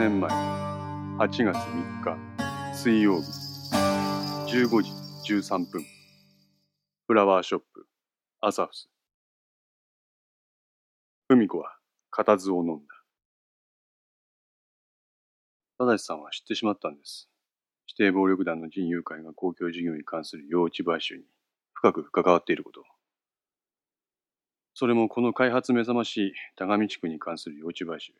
年前、8月3日、水曜日、15時13分、フラワーショップ、アサフス。文子は固唾を飲んだ。正さんは知ってしまったんです。指定暴力団の人友会が公共事業に関する用地買収に深く関わっていることそれもこの開発目覚ましい田上地区に関する用地買収。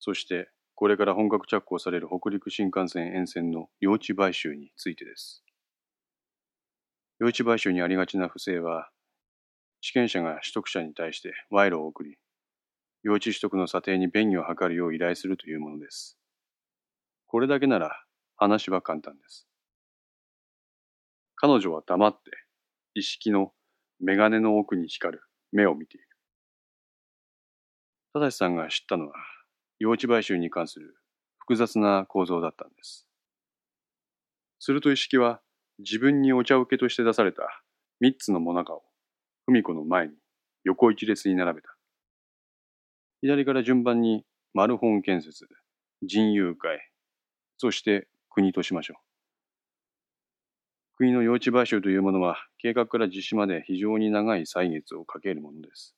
そして、これから本格着工される北陸新幹線沿線の用地買収についてです。用地買収にありがちな不正は、地権者が取得者に対して賄賂を送り、用地取得の査定に便宜を図るよう依頼するというものです。これだけなら話は簡単です。彼女は黙って意識のメガネの奥に光る目を見ている。正さんが知ったのは用地買収に関する複雑な構造だったんです。すると意識は自分にお茶受けとして出された三つのもなかを文子の前に横一列に並べた。左から順番にマルホン建設、人友会、そして国としましょう。国の用地買収というものは計画から実施まで非常に長い歳月をかけるものです。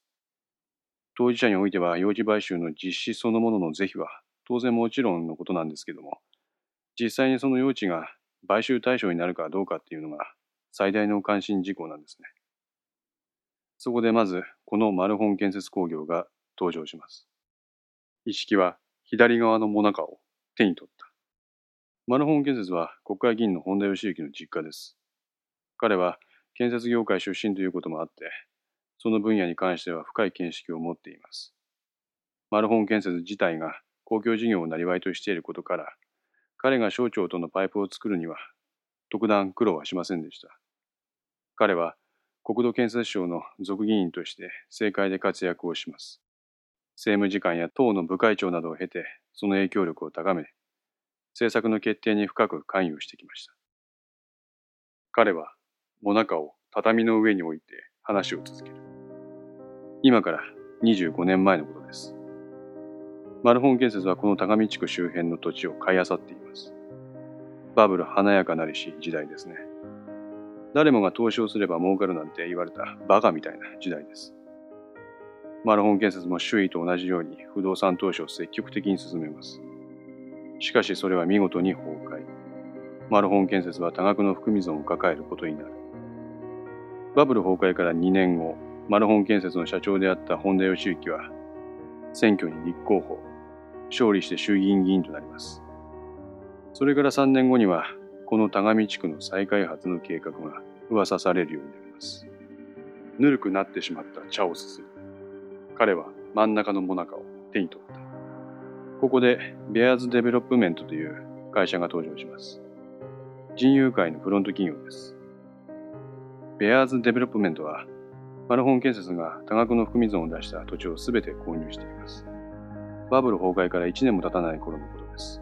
当事者においては用地買収の実施そのものの是非は当然もちろんのことなんですけども、実際にその用地が買収対象になるかどうかっていうのが最大の関心事項なんですね。そこでまず、このマルホン建設工業が登場します。意識は左側のモナカを手に取った。マルホン建設は国会議員の本田義行の実家です。彼は建設業界出身ということもあって、その分野に関しては深い見識を持っています。マルホン建設自体が公共事業を生りとしていることから、彼が省庁とのパイプを作るには特段苦労はしませんでした。彼は国土建設省の属議員として政界で活躍をします。政務次官や党の部会長などを経てその影響力を高め、政策の決定に深く関与してきました。彼はモナカを畳の上に置いて話を続ける。今から25年前のことです。マルホン建設はこの高見地区周辺の土地を買い漁っています。バブル華やかなりし時代ですね。誰もが投資をすれば儲かるなんて言われたバカみたいな時代です。マルホン建設も周囲と同じように不動産投資を積極的に進めます。しかしそれは見事に崩壊。マルホン建設は多額の含み損を抱えることになる。バブル崩壊から2年後、マルホン建設の社長であった本田義行は、選挙に立候補、勝利して衆議院議員となります。それから3年後には、この田上地区の再開発の計画が噂されるようになります。ぬるくなってしまった茶をすする。彼は真ん中のモナカを手に取った。ここでベアーズデベロップメントという会社が登場します。仁熊会のフロント企業です。ベアーズデベロップメントはマルホン建設が多額の含み損を出した土地をすべて購入しています。バブル崩壊から1年も経たない頃のことです。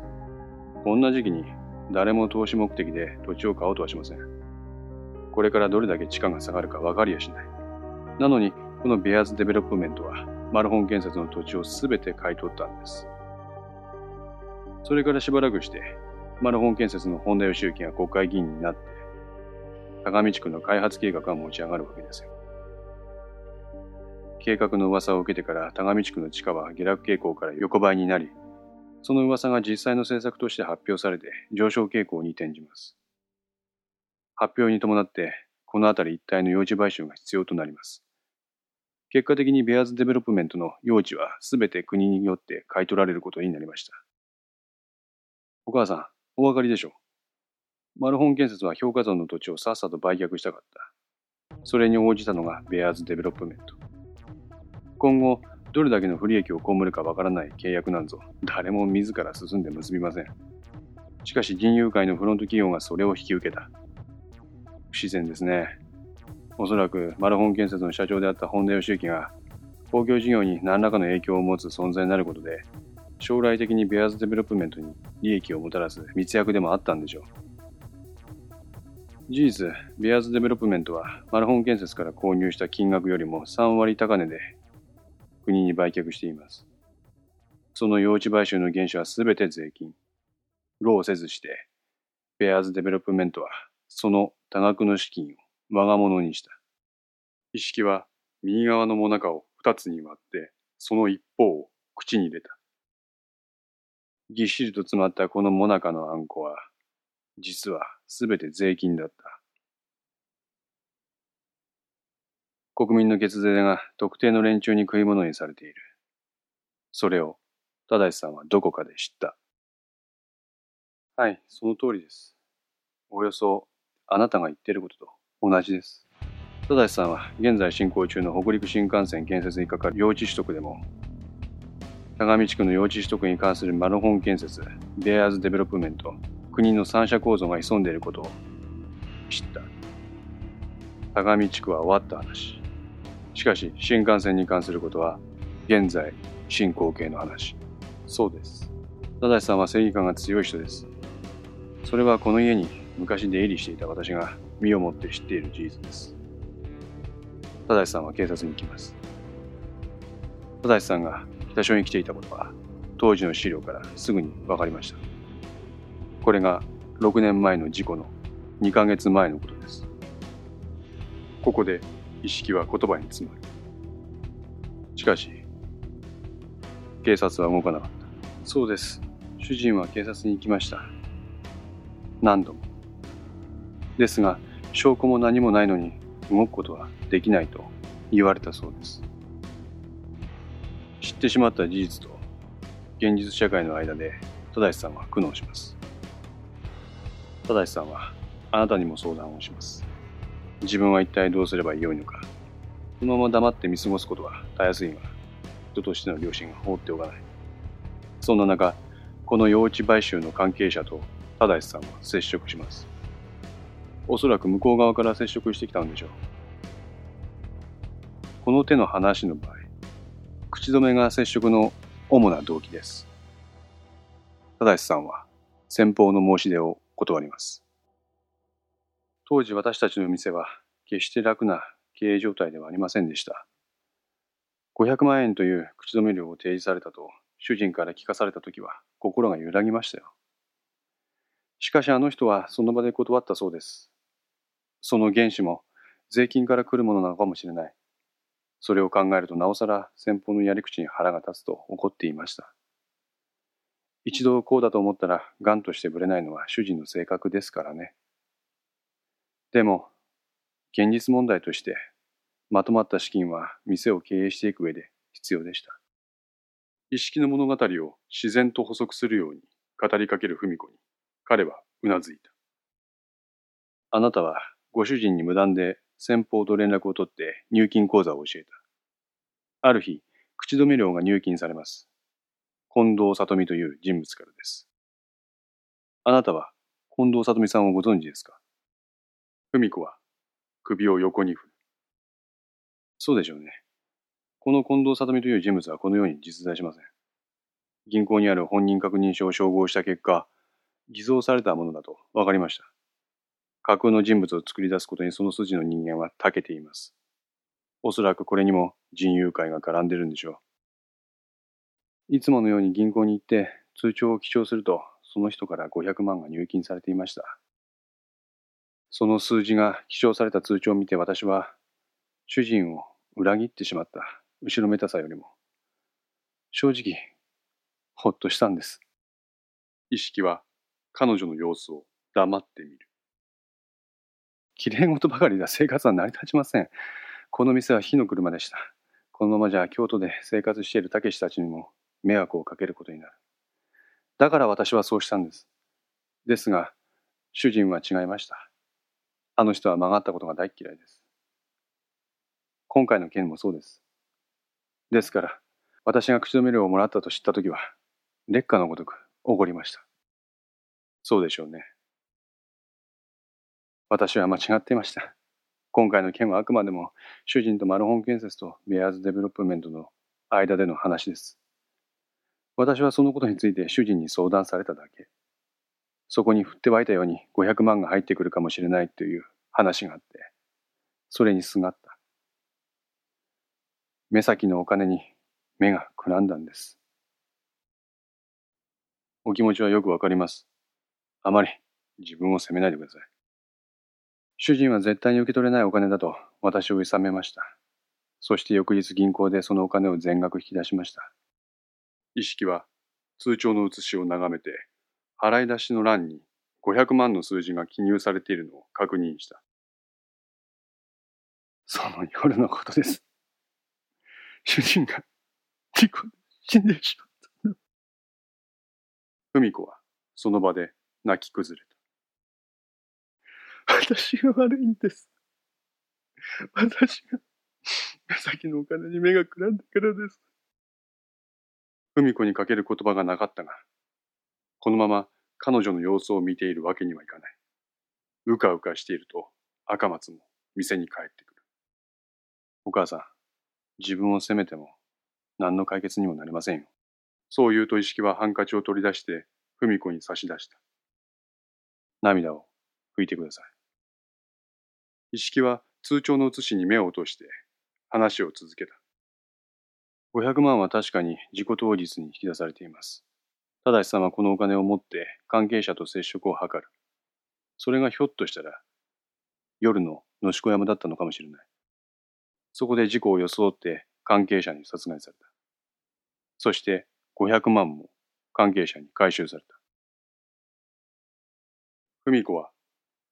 こんな時期に誰も投資目的で土地を買おうとはしません。これからどれだけ地価が下がるか分かりやしない。なのに、このベアーズデベロップメントはマルホン建設の土地をすべて買い取ったんです。それからしばらくして、マルホン建設の本田義行が国会議員になって、高見地区の開発計画が持ち上がるわけですよ。計画の噂を受けてから田上地区の地価は下落傾向から横ばいになり、その噂が実際の政策として発表されて上昇傾向に転じます。発表に伴って、この辺り一帯の用地買収が必要となります。結果的にベアーズデベロップメントの用地は全て国によって買い取られることになりました。お母さん、お分かりでしょう？マルホン建設は評価損の土地をさっさと売却したかった。それに応じたのがベアーズデベロップメント。今後、どれだけの不利益を被るかわからない契約なんぞ、誰も自ら進んで結びません。しかし仁熊会のフロント企業がそれを引き受けた。不自然ですね。おそらくマルホン建設の社長であった本田義行が、公共事業に何らかの影響を持つ存在になることで、将来的にベアーズデベロップメントに利益をもたらす密約でもあったんでしょう。事実、ベアーズデベロップメントはマルホン建設から購入した金額よりも3割高値で国に売却しています。その用地買収の原資はすべて税金。労せずして、ベアーズデベロップメントはその多額の資金を我が物にした。一色は右側のもなかを二つに割って、その一方を口に入れた。ぎっしりと詰まったこのもなかのあんこは、実はすべて税金だった。国民の血税が特定の連中に食い物にされている。それを、正さんはどこかで知った。はい、その通りです。およそ、あなたが言っていることと同じです。正さんは現在進行中の北陸新幹線建設にかかる用地取得でも相模地区の用地取得に関するマルホン建設、ベアーズデベロップメント、国の三者構造が潜んでいることを知った。相模地区は終わった話。しかし、新幹線に関することは、現在進行形の話。そうです。正さんは正義感が強い人です。それはこの家に昔出入りしていた私が身をもって知っている事実です。正さんは警察に行きます。正さんが北署に来ていたことは、当時の資料からすぐに分かりました。これが6年前の事故の2ヶ月前のことです。ここで意識は言葉に詰まる。しかし、警察は動かなかった。そうです。主人は警察に行きました。何度も。ですが、証拠も何もないのに動くことはできないと言われたそうです。知ってしまった事実と現実社会の間で正さんは苦悩します。正さんはあなたにも相談をします。自分は一体どうすればよいのか。このまま黙って見過ごすことはたやすいが、人としての良心が放っておかない。そんな中、この幼稚買収の関係者と正さんは接触します。おそらく向こう側から接触してきたのでしょう。この手の話の場合、口止めが接触の主な動機です。正さんは先方の申し出を断ります。当時私たちの店は決して楽な経営状態ではありませんでした。500万円という口止め料を提示されたと主人から聞かされた時は心が揺らぎましたよ。しかしあの人はその場で断ったそうです。その原資も税金から来るものなのかもしれない。それを考えるとなおさら先方のやり口に腹が立つと怒っていました。一度こうだと思ったら、ガンとしてぶれないのは主人の性格ですからね。でも、現実問題として、まとまった資金は店を経営していく上で必要でした。意識の物語を自然と補足するように語りかける文子に、彼はうなずいた。あなたはご主人に無断で先方と連絡を取って入金口座を教えた。ある日、口止め料が入金されます。近藤里美という人物からです。あなたは近藤里美さんをご存知ですか？文子は首を横に振る。そうでしょうね。この近藤里美という人物はこのように実在しません。銀行にある本人確認書を照合した結果、偽造されたものだと分かりました。架空の人物を作り出すことにその筋の人間は長けています。おそらくこれにも人友会が絡んでるんでしょう。いつものように銀行に行って通帳を記帳すると、その人から500万が入金されていました。その数字が記帳された通帳を見て私は、主人を裏切ってしまった後ろめたさよりも、正直、ほっとしたんです。意識は彼女の様子を黙ってみる。綺麗事ばかりでは生活は成り立ちません。この店は火の車でした。このままじゃ京都で生活しているたけしたちにも迷惑をかけることになる。だから私はそうしたんです。ですが、主人は違いました。あの人は曲がったことが大嫌いです。今回の件もそうです。ですから、私が口止め料をもらったと知ったときは、烈火のごとく怒りました。そうでしょうね。私は間違っていました。今回の件はあくまでも主人とマルホン建設とベアーズデベロップメントの間での話です。私はそのことについて主人に相談されただけ。そこに降って湧いたように500万が入ってくるかもしれないという話があって、それにすがった。目先のお金に目がくらんだんです。お気持ちはよくわかります。あまり自分を責めないでください。主人は絶対に受け取れないお金だと私を諌めました。そして翌日銀行でそのお金を全額引き出しました。意識は通帳の写しを眺めて、払い出しの欄に500万の数字が記入されているのを確認した。その夜のことです。主人が事故で死んでしまった。文子はその場で泣き崩れた。私が悪いんです。私が目先のお金に目がくらんだからです。文子にかける言葉がなかったが、このまま彼女の様子を見ているわけにはいかない。うかうかしていると赤松も店に帰ってくる。お母さん、自分を責めても何の解決にもなりませんよ。そう言うと意識はハンカチを取り出して文子に差し出した。涙を拭いてください。意識は通帳の写しに目を落として話を続けた。500万は確かに事故当日に引き出されています。ただしさんはこのお金を持って関係者と接触を図る。それがひょっとしたら夜の野子山だったのかもしれない。そこで事故を装って関係者に殺害された。そして500万も関係者に回収された。文子は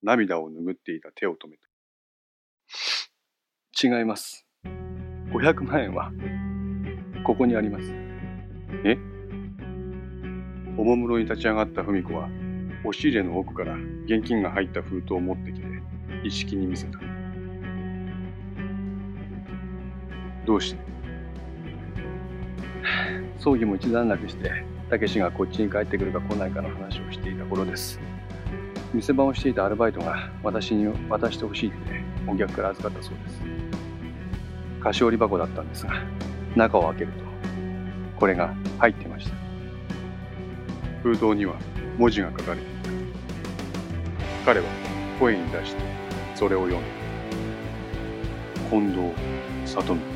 涙を拭っていた手を止めた。違います。500万円は、ここにあります。え？おもむろに立ち上がった文子は、押し入れの奥から現金が入った封筒を持ってきて、一式に見せた。どうして？葬儀も一段落して、たけしがこっちに帰ってくるか来ないかの話をしていた頃です。店番をしていたアルバイトが私に渡してほしいってお客から預かったそうです。菓子折り箱だったんですが中を開けるとこれが入ってました封筒には文字が書かれていた。彼は声に出してそれを読んだ。近藤里美。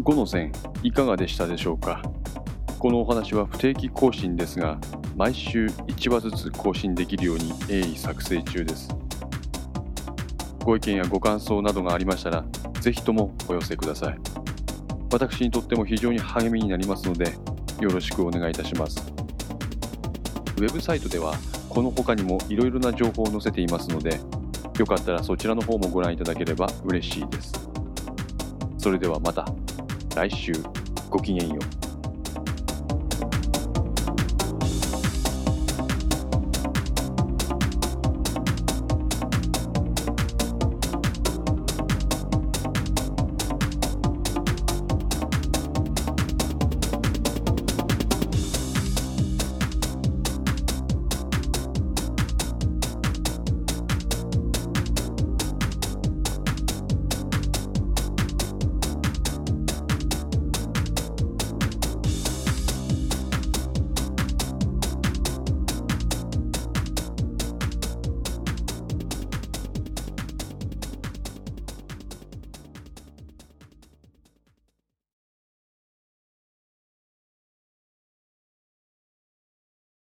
5の線いかがでしたでしょうか？このお話は不定期更新ですが毎週1話ずつ更新できるように鋭意作成中です。ご意見やご感想などがありましたらぜひともお寄せください。私にとっても非常に励みになりますのでよろしくお願いいたします。ウェブサイトではこの他にもいろいろな情報を載せていますのでよかったらそちらの方もご覧いただければ嬉しいです。それではまた。来週ごきげんよう。